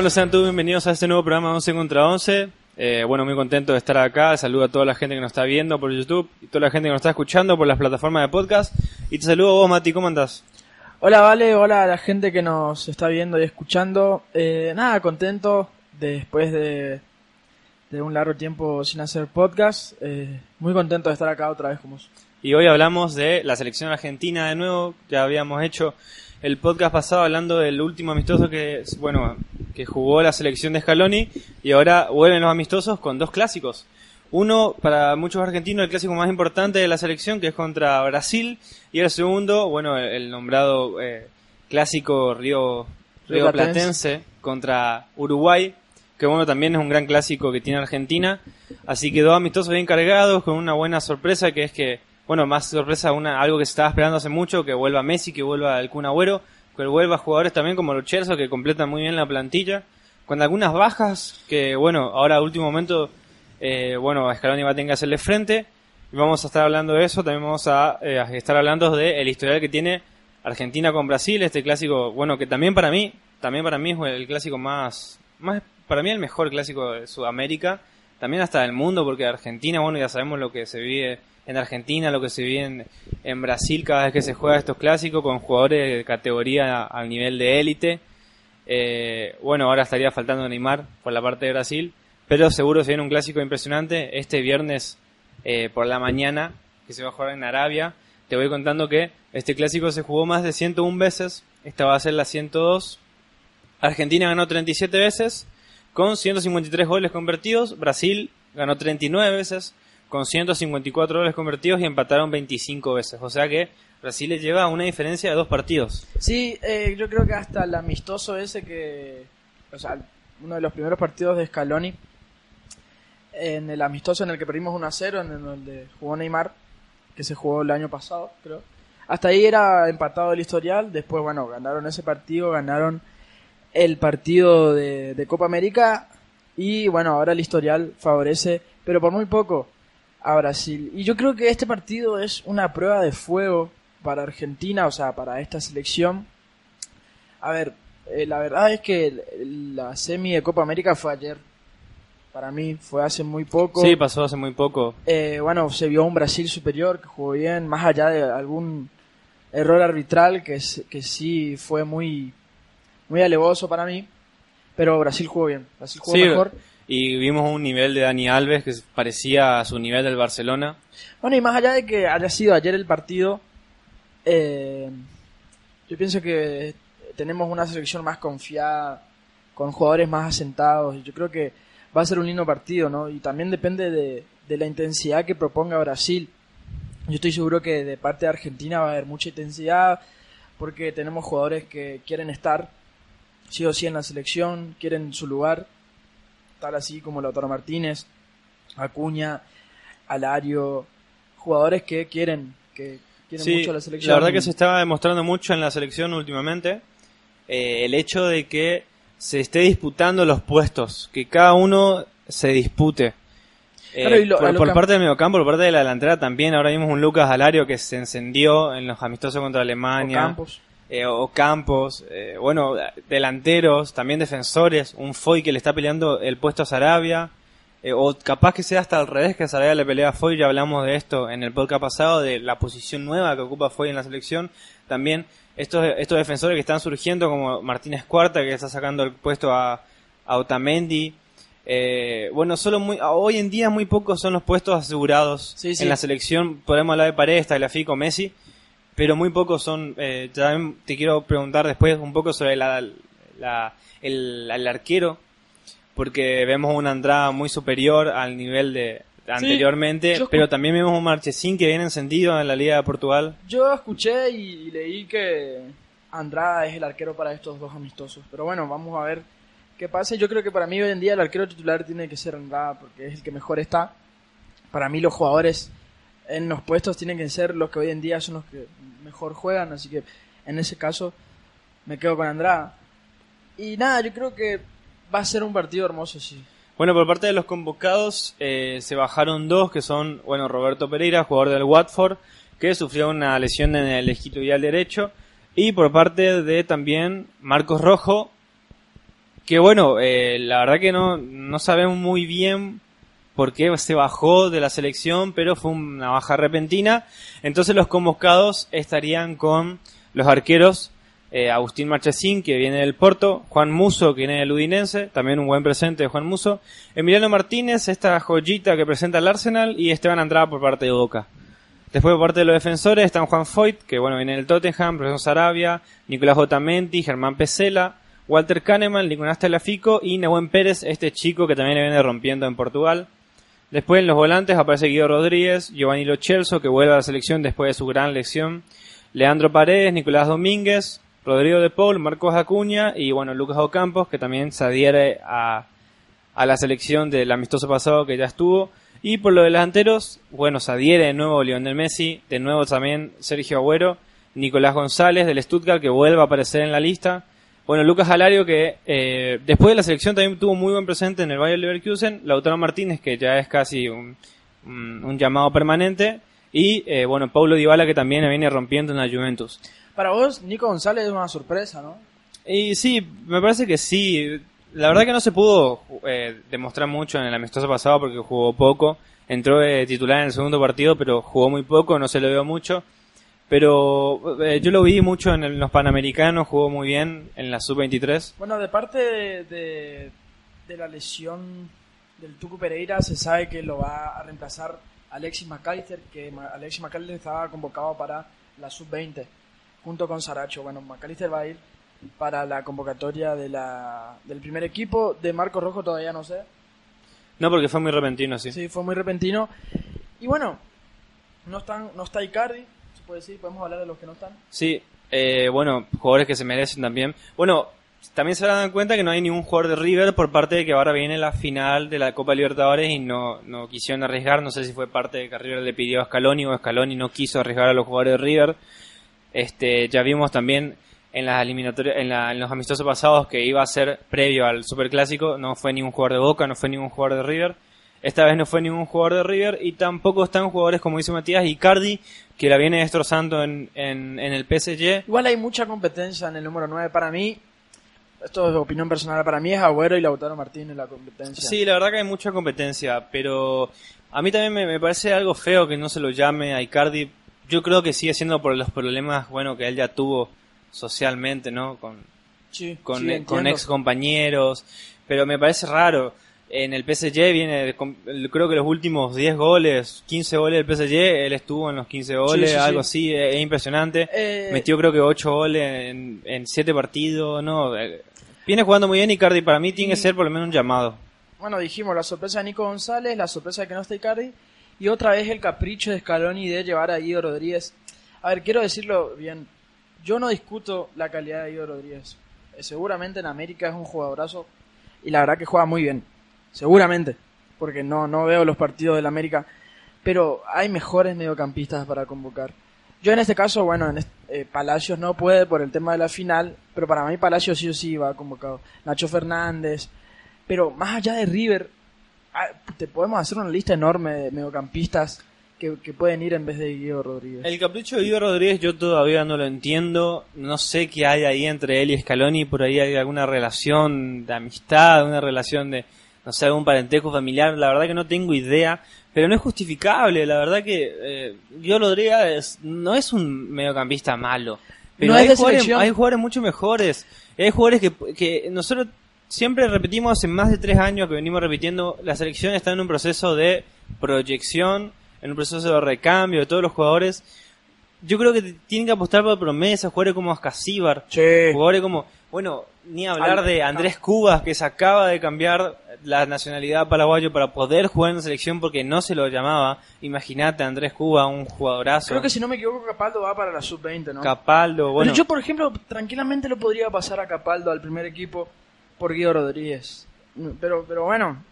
Bueno, sean todos bienvenidos a este nuevo programa 11 contra 11. Eh, bueno, muy contento de estar acá. Saludo a toda la gente que nos está viendo por YouTube y toda la gente que nos está escuchando por las plataformas de podcast. Y te saludo vos, Mati, ¿cómo andás? Hola, Vale, hola a la gente que nos está viendo y escuchando. Eh, nada, contento después de, de un largo tiempo sin hacer podcast. Eh, muy contento de estar acá otra vez con vos. Y hoy hablamos de la selección argentina de nuevo. Ya habíamos hecho el podcast pasado hablando del último amistoso que, bueno, que jugó la selección de Scaloni y ahora vuelven los amistosos con dos clásicos. Uno, para muchos argentinos, el clásico más importante de la selección, que es contra Brasil, y el segundo, bueno, el nombrado eh, clásico Río, Río Platense contra Uruguay, que bueno, también es un gran clásico que tiene Argentina. Así que dos amistosos bien cargados, con una buena sorpresa, que es que bueno, más sorpresa, una, algo que se estaba esperando hace mucho, que vuelva Messi, que vuelva el Kun Agüero, que vuelva jugadores también como Chelsea, que completan muy bien la plantilla, con algunas bajas, que bueno, ahora a último momento, eh, bueno, Scaloni va a tener que hacerle frente, y vamos a estar hablando de eso, también vamos a, eh, estar hablando del historial que tiene Argentina con Brasil, este clásico, bueno, que también para mí, también para mí es el clásico más, más, para mí el mejor clásico de Sudamérica, también hasta del mundo, porque Argentina, bueno, ya sabemos lo que se vive en Argentina, lo que se vive en, Brasil cada vez que se juega estos clásicos con jugadores de categoría al nivel de élite. Eh, bueno, ahora estaría faltando Neymar por la parte de Brasil, pero seguro se viene un clásico impresionante este viernes eh, por la mañana que se va a jugar en Arabia. Te voy contando que este clásico se jugó más de 101 veces, esta va a ser la 102. Argentina ganó 37 veces con 153 goles convertidos, Brasil ganó 39 veces con 154 goles convertidos y empataron 25 veces. O sea que Brasil le lleva una diferencia de dos partidos. Sí, eh, yo creo que hasta el amistoso ese que, o sea, uno de los primeros partidos de Scaloni, en el amistoso en el que perdimos 1 a 0, en el de jugó Neymar, que se jugó el año pasado, creo. Hasta ahí era empatado el historial, después, bueno, ganaron ese partido, ganaron el partido de, de Copa América y, bueno, ahora el historial favorece, pero por muy poco, a Brasil. Y yo creo que este partido es una prueba de fuego para Argentina, o sea, para esta selección. A ver, eh, la verdad es que la semi de Copa América fue ayer. Para mí fue hace muy poco. Sí, pasó hace muy poco. Eh, bueno, se vio un Brasil superior que jugó bien, más allá de algún error arbitral que, que sí fue muy, muy alevoso para mí. Pero Brasil jugó bien. Brasil jugó mejor y vimos un nivel de Dani Alves que parecía a su nivel del Barcelona. Bueno, y más allá de que haya sido ayer el partido, eh, yo pienso que tenemos una selección más confiada, con jugadores más asentados, y yo creo que va a ser un lindo partido, ¿no? Y también depende de, de la intensidad que proponga Brasil. Yo estoy seguro que de parte de Argentina va a haber mucha intensidad, porque tenemos jugadores que quieren estar sí o sí en la selección, quieren su lugar tal así como Lautaro Martínez, Acuña, Alario, jugadores que quieren, que quieren mucho la selección. La verdad que se está demostrando mucho en la selección últimamente eh, el hecho de que se esté disputando los puestos, que cada uno se dispute. Eh, por, parte del mediocampo, por parte de la delantera también, ahora vimos un Lucas Alario que se encendió en los amistosos contra Alemania. Eh, o Campos, eh, bueno, delanteros, también defensores, un Foy que le está peleando el puesto a Sarabia, eh, o capaz que sea hasta al revés, que Sarabia le pelea a Foy, ya hablamos de esto en el podcast pasado, de la posición nueva que ocupa Foy en la selección, también estos, estos defensores que están surgiendo como Martínez Cuarta, que está sacando el puesto a, Otamendi, bueno, solo muy, hoy en día muy pocos son los puestos asegurados en la selección. Podemos hablar de Paredes, Tagliafico, Messi, pero muy pocos son. Eh, también te quiero preguntar después un poco sobre la, el, arquero, porque vemos una entrada muy superior al nivel de anteriormente, pero también vemos un Marchesín que viene encendido en la Liga de Portugal. Yo escuché y leí que Andrada es el arquero para estos dos amistosos, pero bueno, vamos a ver qué pasa. Yo creo que para mí hoy en día el arquero titular tiene que ser Andrada porque es el que mejor está. Para mí los jugadores en los puestos tienen que ser los que hoy en día son los que mejor juegan, así que en ese caso me quedo con Andrada. Y nada, yo creo que va a ser un partido hermoso, sí. Bueno, por parte de los convocados eh, se bajaron dos, que son, bueno, Roberto Pereira, jugador del Watford, que sufrió una lesión en el al derecho, y por parte de también Marcos Rojo, que bueno, eh, la verdad que no, no sabemos muy bien por qué se bajó de la selección, pero fue una baja repentina. Entonces los convocados estarían con los arqueros eh, Agustín Marchesín, que viene del Porto, Juan Muso, que viene del Udinense, también un buen presente de Juan Muso, Emiliano Martínez, esta joyita que presenta el Arsenal, y Esteban Andrada por parte de Boca. Después por parte de los defensores están Juan Foyt, que bueno, viene del Tottenham, Profesor Sarabia, Nicolás Otamendi, Germán Pesela, Walter Kahneman, Nicolás Telafico y Nehuen Pérez, este chico que también le viene rompiendo en Portugal. Después en los volantes aparece Guido Rodríguez, Giovanni Lo que vuelve a la selección después de su gran lección, Leandro Paredes, Nicolás Domínguez, Rodrigo de Paul, Marcos Acuña y bueno, Lucas Ocampos, que también se adhiere a, a la selección del amistoso pasado que ya estuvo. Y por los delanteros, bueno, se adhiere de nuevo Lionel Messi, de nuevo también Sergio Agüero, Nicolás González del Stuttgart, que vuelve a aparecer en la lista. Bueno, Lucas Alario, que eh, después de la selección también tuvo muy buen presente en el Bayern Leverkusen. Lautaro Martínez, que ya es casi un, un, llamado permanente. Y, eh, bueno, Paulo Dybala, que también viene rompiendo en la Juventus. Para vos, Nico González es una sorpresa, ¿no? Y sí, me parece que sí. La verdad que no se pudo eh, demostrar mucho en el amistoso pasado porque jugó poco. Entró de titular en el segundo partido, pero jugó muy poco, no se lo veo mucho. Pero eh, yo lo vi mucho en, los Panamericanos, jugó muy bien en la Sub-23. Bueno, de parte de, de, la lesión del Tucu Pereira, se sabe que lo va a reemplazar Alexis McAllister, que Alexis McAllister estaba convocado para la Sub-20, junto con Saracho. Bueno, McAllister va a ir para la convocatoria de la, del primer equipo. De Marco Rojo todavía no sé. No, porque fue muy repentino, sí. Sí, fue muy repentino. Y bueno, no, están, no está Icardi, ¿Podemos hablar de los que no están? Sí, eh, bueno, jugadores que se merecen también. Bueno, también se dan cuenta que no hay ningún jugador de River por parte de que ahora viene la final de la Copa Libertadores y no, no quisieron arriesgar. No sé si fue parte de que River le pidió a Scaloni o Scaloni no quiso arriesgar a los jugadores de River. Este, ya vimos también en las eliminatorias, en, en los amistosos pasados que iba a ser previo al Superclásico. No fue ningún jugador de Boca, no fue ningún jugador de River. Esta vez no fue ningún jugador de River y tampoco están jugadores como dice Matías Icardi, que la viene destrozando en, en, el PSG. Igual hay mucha competencia en el número 9 para mí. Esto es opinión personal, para mí es Agüero y Lautaro Martínez la competencia. Sí, la verdad que hay mucha competencia, pero a mí también me, parece algo feo que no se lo llame a Icardi. Yo creo que sigue siendo por los problemas, bueno, que él ya tuvo socialmente, ¿no? Con, con, con ex compañeros, pero me parece raro en el PSG viene, creo que los últimos 10 goles, 15 goles del PSG, él estuvo en los 15 goles, algo así, es, impresionante. Eh, Metió creo que 8 goles en, en 7 partidos, no. Eh, viene jugando muy bien Icardi, para mí tiene que ser por lo menos un llamado. Bueno, dijimos la sorpresa de Nico González, la sorpresa de que no está Icardi, y otra vez el capricho de Scaloni de llevar a Guido Rodríguez. A ver, quiero decirlo bien, yo no discuto la calidad de Guido Rodríguez. Eh, seguramente en América es un jugadorazo y la verdad que juega muy bien seguramente, porque no, no veo los partidos del América, pero hay mejores mediocampistas para convocar. Yo en este caso, bueno, en eh, Palacios no puede por el tema de la final, pero para mí Palacios sí o sí va convocado. Nacho Fernández, pero más allá de River, ah, te podemos hacer una lista enorme de mediocampistas que, que, pueden ir en vez de Guido Rodríguez. El capricho de Guido Rodríguez yo todavía no lo entiendo. No sé qué hay ahí entre él y Scaloni. Por ahí hay alguna relación de amistad, una relación de, no sé, algún parentesco familiar, la verdad que no tengo idea, pero no es justificable, la verdad que eh, Rodríguez no es un mediocampista malo, pero hay, jugadores, hay, jugadores, mucho mejores, hay jugadores que, que nosotros siempre repetimos hace más de tres años que venimos repitiendo, la selección está en un proceso de proyección, en un proceso de recambio de todos los jugadores, yo creo que tienen que apostar por promesas, jugadores como Ascasíbar, jugadores como, bueno, ni hablar de Andrés Cubas que se acaba de cambiar la nacionalidad paraguayo para poder jugar en la selección porque no se lo llamaba. Imagínate, Andrés Cuba, un jugadorazo. Creo que si no me equivoco, Capaldo va para la sub-20, ¿no? Capaldo, bueno. Pero yo, por ejemplo, tranquilamente lo podría pasar a Capaldo al primer equipo por Guido Rodríguez. Pero, pero bueno,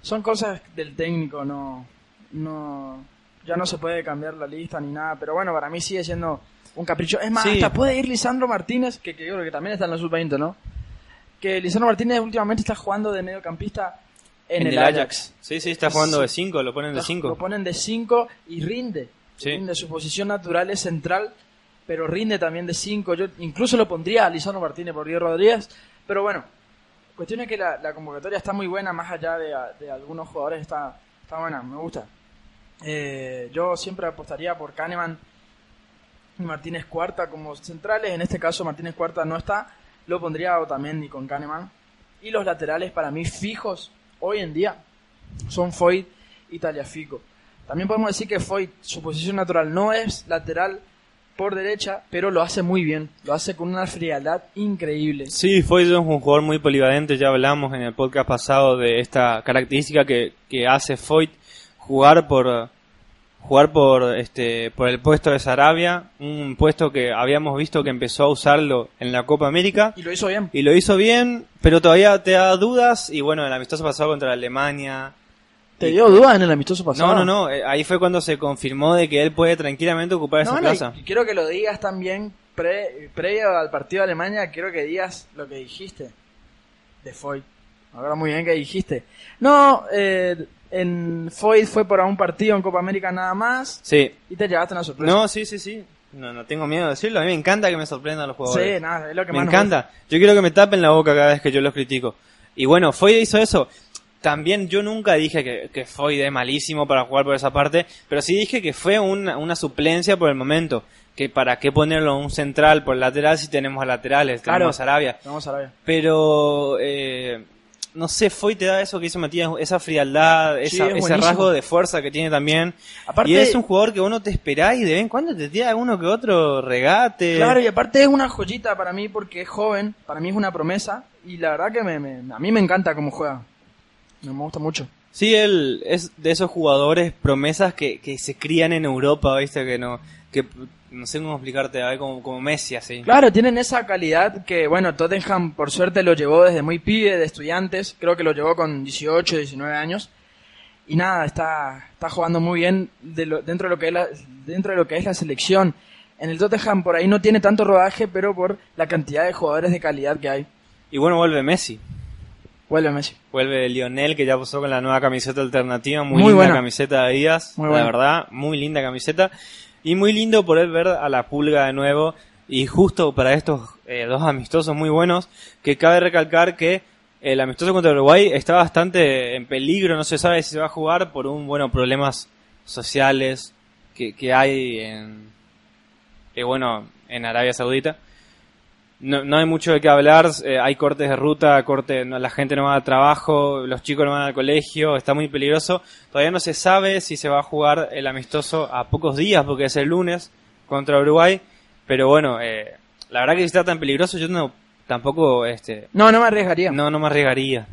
son cosas del técnico, no, no, ya no se puede cambiar la lista ni nada. Pero bueno, para mí sigue siendo un capricho. Es más, hasta puede ir Lisandro Martínez, que, que, que también está en la sub-20, ¿no? que Lisandro Martínez últimamente está jugando de mediocampista en, el, Ajax. Sí, sí, está jugando de 5, lo ponen de 5. Lo ponen de 5 y rinde. Rinde, su posición natural es central, pero rinde también de 5. Yo incluso lo pondría a Lisandro Martínez por Diego Rodríguez, pero bueno, Cuestión es que la, la convocatoria está muy buena, más allá de, de algunos jugadores, está, está buena, me gusta. Eh, yo siempre apostaría por Kahneman Martínez Cuarta como centrales. En este caso, Martínez Cuarta no está. Lo pondría Otamendi con Kahneman. Y los laterales, para mí, fijos hoy en día son Foyt y Taliafico. También podemos decir que Foyt, su posición natural no es lateral por derecha, pero lo hace muy bien. Lo hace con una frialdad increíble. Sí, Foyt es un jugador muy polivalente. Ya hablamos en el podcast pasado de esta característica que, que hace Foyt jugar por jugar por este por el puesto de Sarabia, un puesto que habíamos visto que empezó a usarlo en la Copa América Y lo hizo bien. y lo hizo bien, pero todavía te da dudas y bueno, el amistoso pasado contra Alemania. ¿Te dio dudas en el amistoso pasado? No, no, no, eh, ahí fue cuando se confirmó de que él puede tranquilamente ocupar esa No, no, plaza. y quiero que lo digas también pre, previo al partido de Alemania, quiero que digas lo que dijiste de Foyt. Ahora muy bien que dijiste. No, eh, en Foyt fue por un partido en Copa América nada más Sí. y te llevaste una sorpresa. No, sí, sí, sí. No, no tengo miedo de decirlo. A mí me encanta que me sorprendan los jugadores. sí, nada, es lo que me más nos encanta. Yo quiero que me tapen la boca cada vez que yo los critico. Y bueno, Foy hizo eso. También yo nunca dije que, que Foy es malísimo para jugar por esa parte, pero sí dije que fue una, una suplencia por el momento. Que para qué ponerlo un central por lateral si tenemos a laterales, Claro. tenemos a Arabia. Vamos a ver. Pero, eh, no sé, Foy te da eso que hizo Matías, esa frialdad, Sí, esa- es ese rasgo de fuerza que tiene también. Aparte- y es un jugador que uno te espera y de vez en cuando te tira uno que otro regate. Claro, y aparte es una joyita para mí porque es joven, para mí es una promesa y la verdad que me, me- a mí me encanta cómo juega. Me gusta mucho. Sí, él es de esos jugadores promesas que, que se crían en Europa, ¿viste? Que no, que no sé cómo explicarte, a ver, como, como Messi así. Claro, tienen esa calidad que, bueno, Tottenham por suerte lo llevó desde muy pibe, de estudiantes, creo que lo llevó con 18, 19 años. Y nada, está, está jugando muy bien de lo- dentro, de lo que es la, dentro de lo que es la selección. En el Tottenham por ahí no tiene tanto rodaje, pero por la cantidad de jugadores de calidad que hay. Y bueno, vuelve Messi. Vuelve Messi. Vuelve Lionel, que ya posó con la nueva camiseta alternativa. Muy, Muy linda buena. camiseta de Adidas, Muy la buena. verdad. Muy linda camiseta. Y muy lindo poder ver a la pulga de nuevo. Y justo para estos eh, dos amistosos muy buenos, que cabe recalcar que el amistoso contra Uruguay está bastante en peligro. No se sabe si se va a jugar por un, bueno, problemas sociales que, que hay en, eh, bueno, en Arabia Saudita. No, no hay mucho de qué hablar, eh, hay cortes de ruta, corte, no, la gente no va al trabajo, los chicos no van al colegio, está muy peligroso. Todavía no se sabe si se va a jugar el amistoso a pocos días, porque es el lunes contra Uruguay. Pero bueno, eh, la verdad que si está tan peligroso, yo no, tampoco, este, No, no me arriesgaría. no, no me arriesgaría.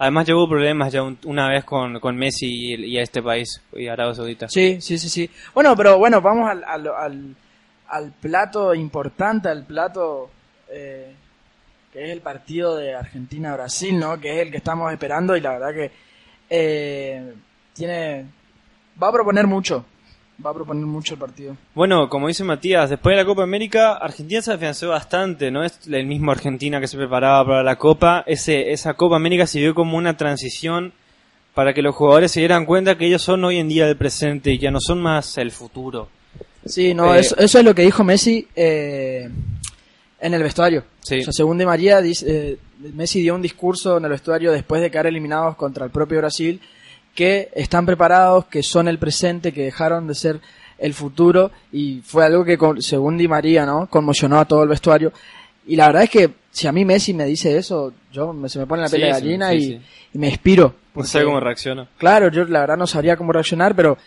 Además, hubo problemas ya un- una vez con, con Messi y, y a este país, y Arabia Saudita. Sí, sí, sí, sí. Bueno, pero bueno, vamos al, al, al, al plato importante, al plato eh, que es el partido de Argentina-Brasil, ¿no? Que es el que estamos esperando y la verdad que eh, tiene... Va a proponer mucho, va a proponer mucho el partido. Bueno, como dice Matías, después de la Copa América, Argentina se afianzó bastante, no es el mismo Argentina que se preparaba para la Copa, ese, esa Copa América sirvió como una transición para que los jugadores se dieran cuenta que ellos son hoy en día el presente y ya no son más el futuro. Sí, no, Eh, eso, eso es lo que dijo Messi eh, en el vestuario. Sí. O sea, según Di María, dice, eh, Messi dio un discurso en el vestuario después de quedar eliminados contra el propio Brasil, que están preparados, que son el presente, que dejaron de ser el futuro, y fue algo que, según Di María, ¿no? conmocionó a todo el vestuario. Y la verdad es que si a mí Messi me dice eso, yo me- se me pone la Sí, piel de sí, gallina sí, y, y me inspiro. No sé cómo reacciona. Claro, yo la verdad no sabría cómo reaccionar, pero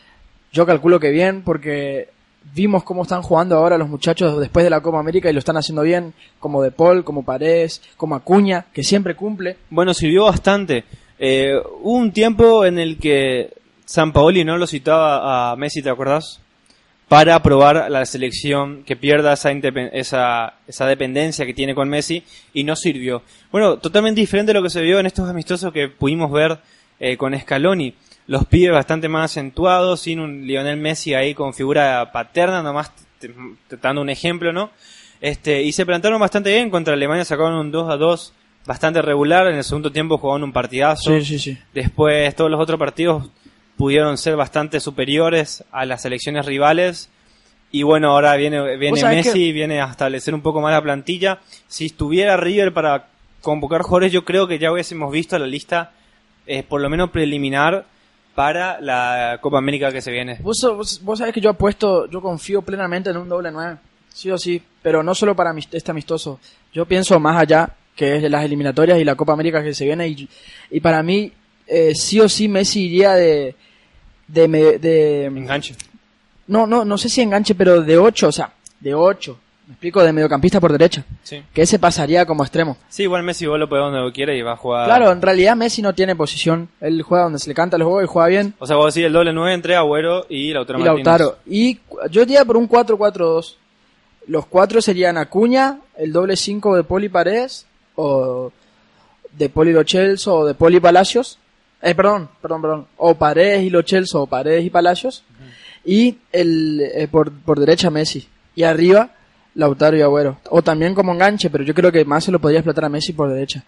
yo calculo que bien, porque vimos cómo están jugando ahora los muchachos después de la Copa América y lo están haciendo bien, como De Paul, como Paredes, como Acuña, que siempre cumple. Bueno, sirvió bastante. Eh, hubo un tiempo en el que San Paoli no lo citaba a Messi, ¿te acordás? Para probar la selección que pierda esa, esa, esa dependencia que tiene con Messi y no sirvió. Bueno, totalmente diferente a lo que se vio en estos amistosos que pudimos ver eh, con Scaloni. Los pibes bastante más acentuados, sin un Lionel Messi ahí con figura paterna, nomás dando un ejemplo, ¿no? Este, y se plantaron bastante bien contra Alemania, sacaron un 2 a 2 bastante regular, en el segundo tiempo jugaron un partidazo. sí, sí. Después todos los otros partidos pudieron ser bastante superiores a las selecciones rivales. Y bueno, ahora viene, viene Messi, viene a establecer un poco más la plantilla. Si estuviera River para convocar jugadores, yo creo que ya hubiésemos visto la lista, eh, por lo menos preliminar, para la Copa América que se viene. Vos, vos, vos sabés que yo apuesto, yo confío plenamente en un doble 9, sí o sí, pero no solo para este amistoso. Yo pienso más allá, que es de las eliminatorias y la Copa América que se viene, y, y para mí, eh, sí o sí Messi iría de... de, me- de Enganche. no, no, no sé si enganche, pero de 8, o sea, de 8. Me explico, de mediocampista por derecha. Sí. Que ese pasaría como extremo. Sí, igual Messi vos lo puede donde lo quiere y va a jugar. Claro, en realidad Messi no tiene posición. Él juega donde se le canta el juego y juega bien. O sea, vos decís el doble 9 entre Agüero y Lautaro y Martínez. Lautaro. Y yo diría por un 4-4-2. Los cuatro serían Acuña, el doble 5 de Poli Paredes, o de Poli Lo Celso, o de Poli Palacios. Eh, perdón, perdón, perdón. O Paredes y Lo Celso, o Paredes y Palacios. Y el eh, por, por derecha Messi. Y arriba Lautaro y Agüero. O también como enganche, pero yo creo que más se lo podría explotar a Messi por derecha.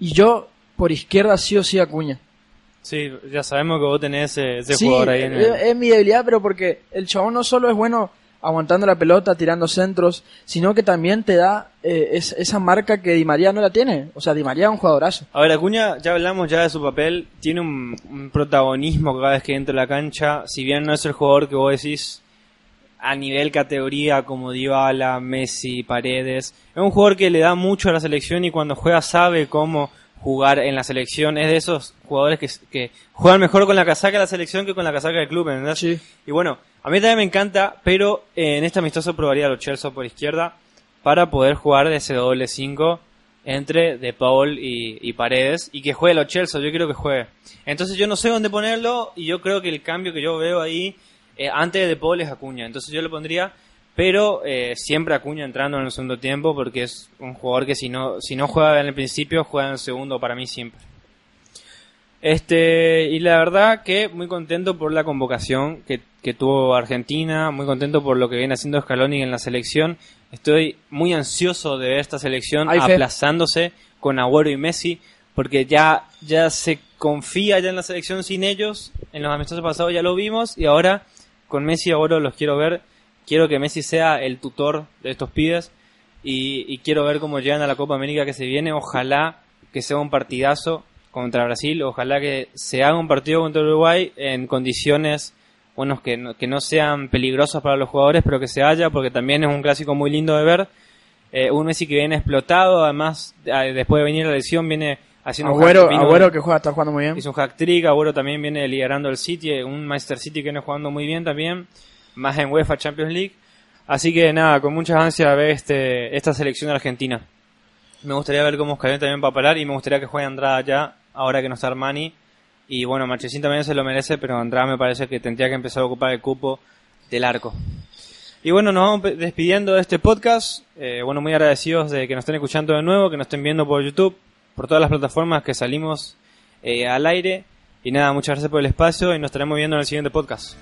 Y yo por izquierda sí o sí Acuña. Sí, ya sabemos que vos tenés ese, ese Sí, jugador ahí en el... es, es mi debilidad, pero porque el chabón no solo es bueno aguantando la pelota, tirando centros, sino que también te da eh, es- esa marca que Di María no la tiene. O sea, Di María es un jugadorazo. A ver, Acuña, ya hablamos ya de su papel, tiene un, un protagonismo cada vez que entra a la cancha, si bien no es el jugador que vos decís a nivel categoría como Dybala, Messi, Paredes, es un jugador que le da mucho a la selección y cuando juega sabe cómo jugar en la selección, es de esos jugadores que, que juegan mejor con la casaca de la selección que con la casaca del club, ¿entendés? Sí. Y bueno, a mí también me encanta, pero eh, en este amistoso probaría a los Chelsea por izquierda para poder jugar de ese doble 5 entre De Paul y, y Paredes y que juegue los Chelsea, yo quiero que juegue. Entonces yo no sé dónde ponerlo y yo creo que el cambio que yo veo ahí eh, antes de Paul es Acuña, entonces yo lo pondría, pero eh, siempre Acuña entrando en el segundo tiempo porque es un jugador que si no si no juega en el principio juega en el segundo para mí siempre. Este, y la verdad que muy contento por la convocación que, que tuvo Argentina, muy contento por lo que viene haciendo Scaloni en la selección. Estoy muy ansioso de ver esta selección fe. aplazándose con Agüero y Messi, porque ya, ya se confía ya en la selección sin ellos. En los amistosos pasados ya lo vimos, y ahora con Messi Agüero los quiero ver. Quiero que Messi sea el tutor de estos pibes, y, quiero ver cómo llegan a la Copa América que se viene. Ojalá que sea un partidazo contra Brasil. Ojalá que se haga un partido contra Uruguay en condiciones buenos que no, que no sean peligrosos para los jugadores, pero que se haya, porque también es un clásico muy lindo de ver. Eh, un Messi que viene explotado, además, eh, después de venir la lesión, viene haciendo un Agüero, Agüero que juega, está jugando muy bien. hizo un hack trick, Agüero también viene liderando el City, un Manchester City que viene jugando muy bien también, más en UEFA Champions League. Así que nada, con muchas ansias ver este, esta selección argentina. Me gustaría ver cómo Scaloni también va a parar y me gustaría que juegue Andrada ya, ahora que no está Armani. Y bueno, Marchesín también se lo merece, pero Andrada me parece que tendría que empezar a ocupar el cupo del arco. Y bueno, nos vamos despidiendo de este podcast. Eh, bueno, muy agradecidos de que nos estén escuchando de nuevo, que nos estén viendo por YouTube, por todas las plataformas que salimos eh, al aire. Y nada, muchas gracias por el espacio y nos estaremos viendo en el siguiente podcast.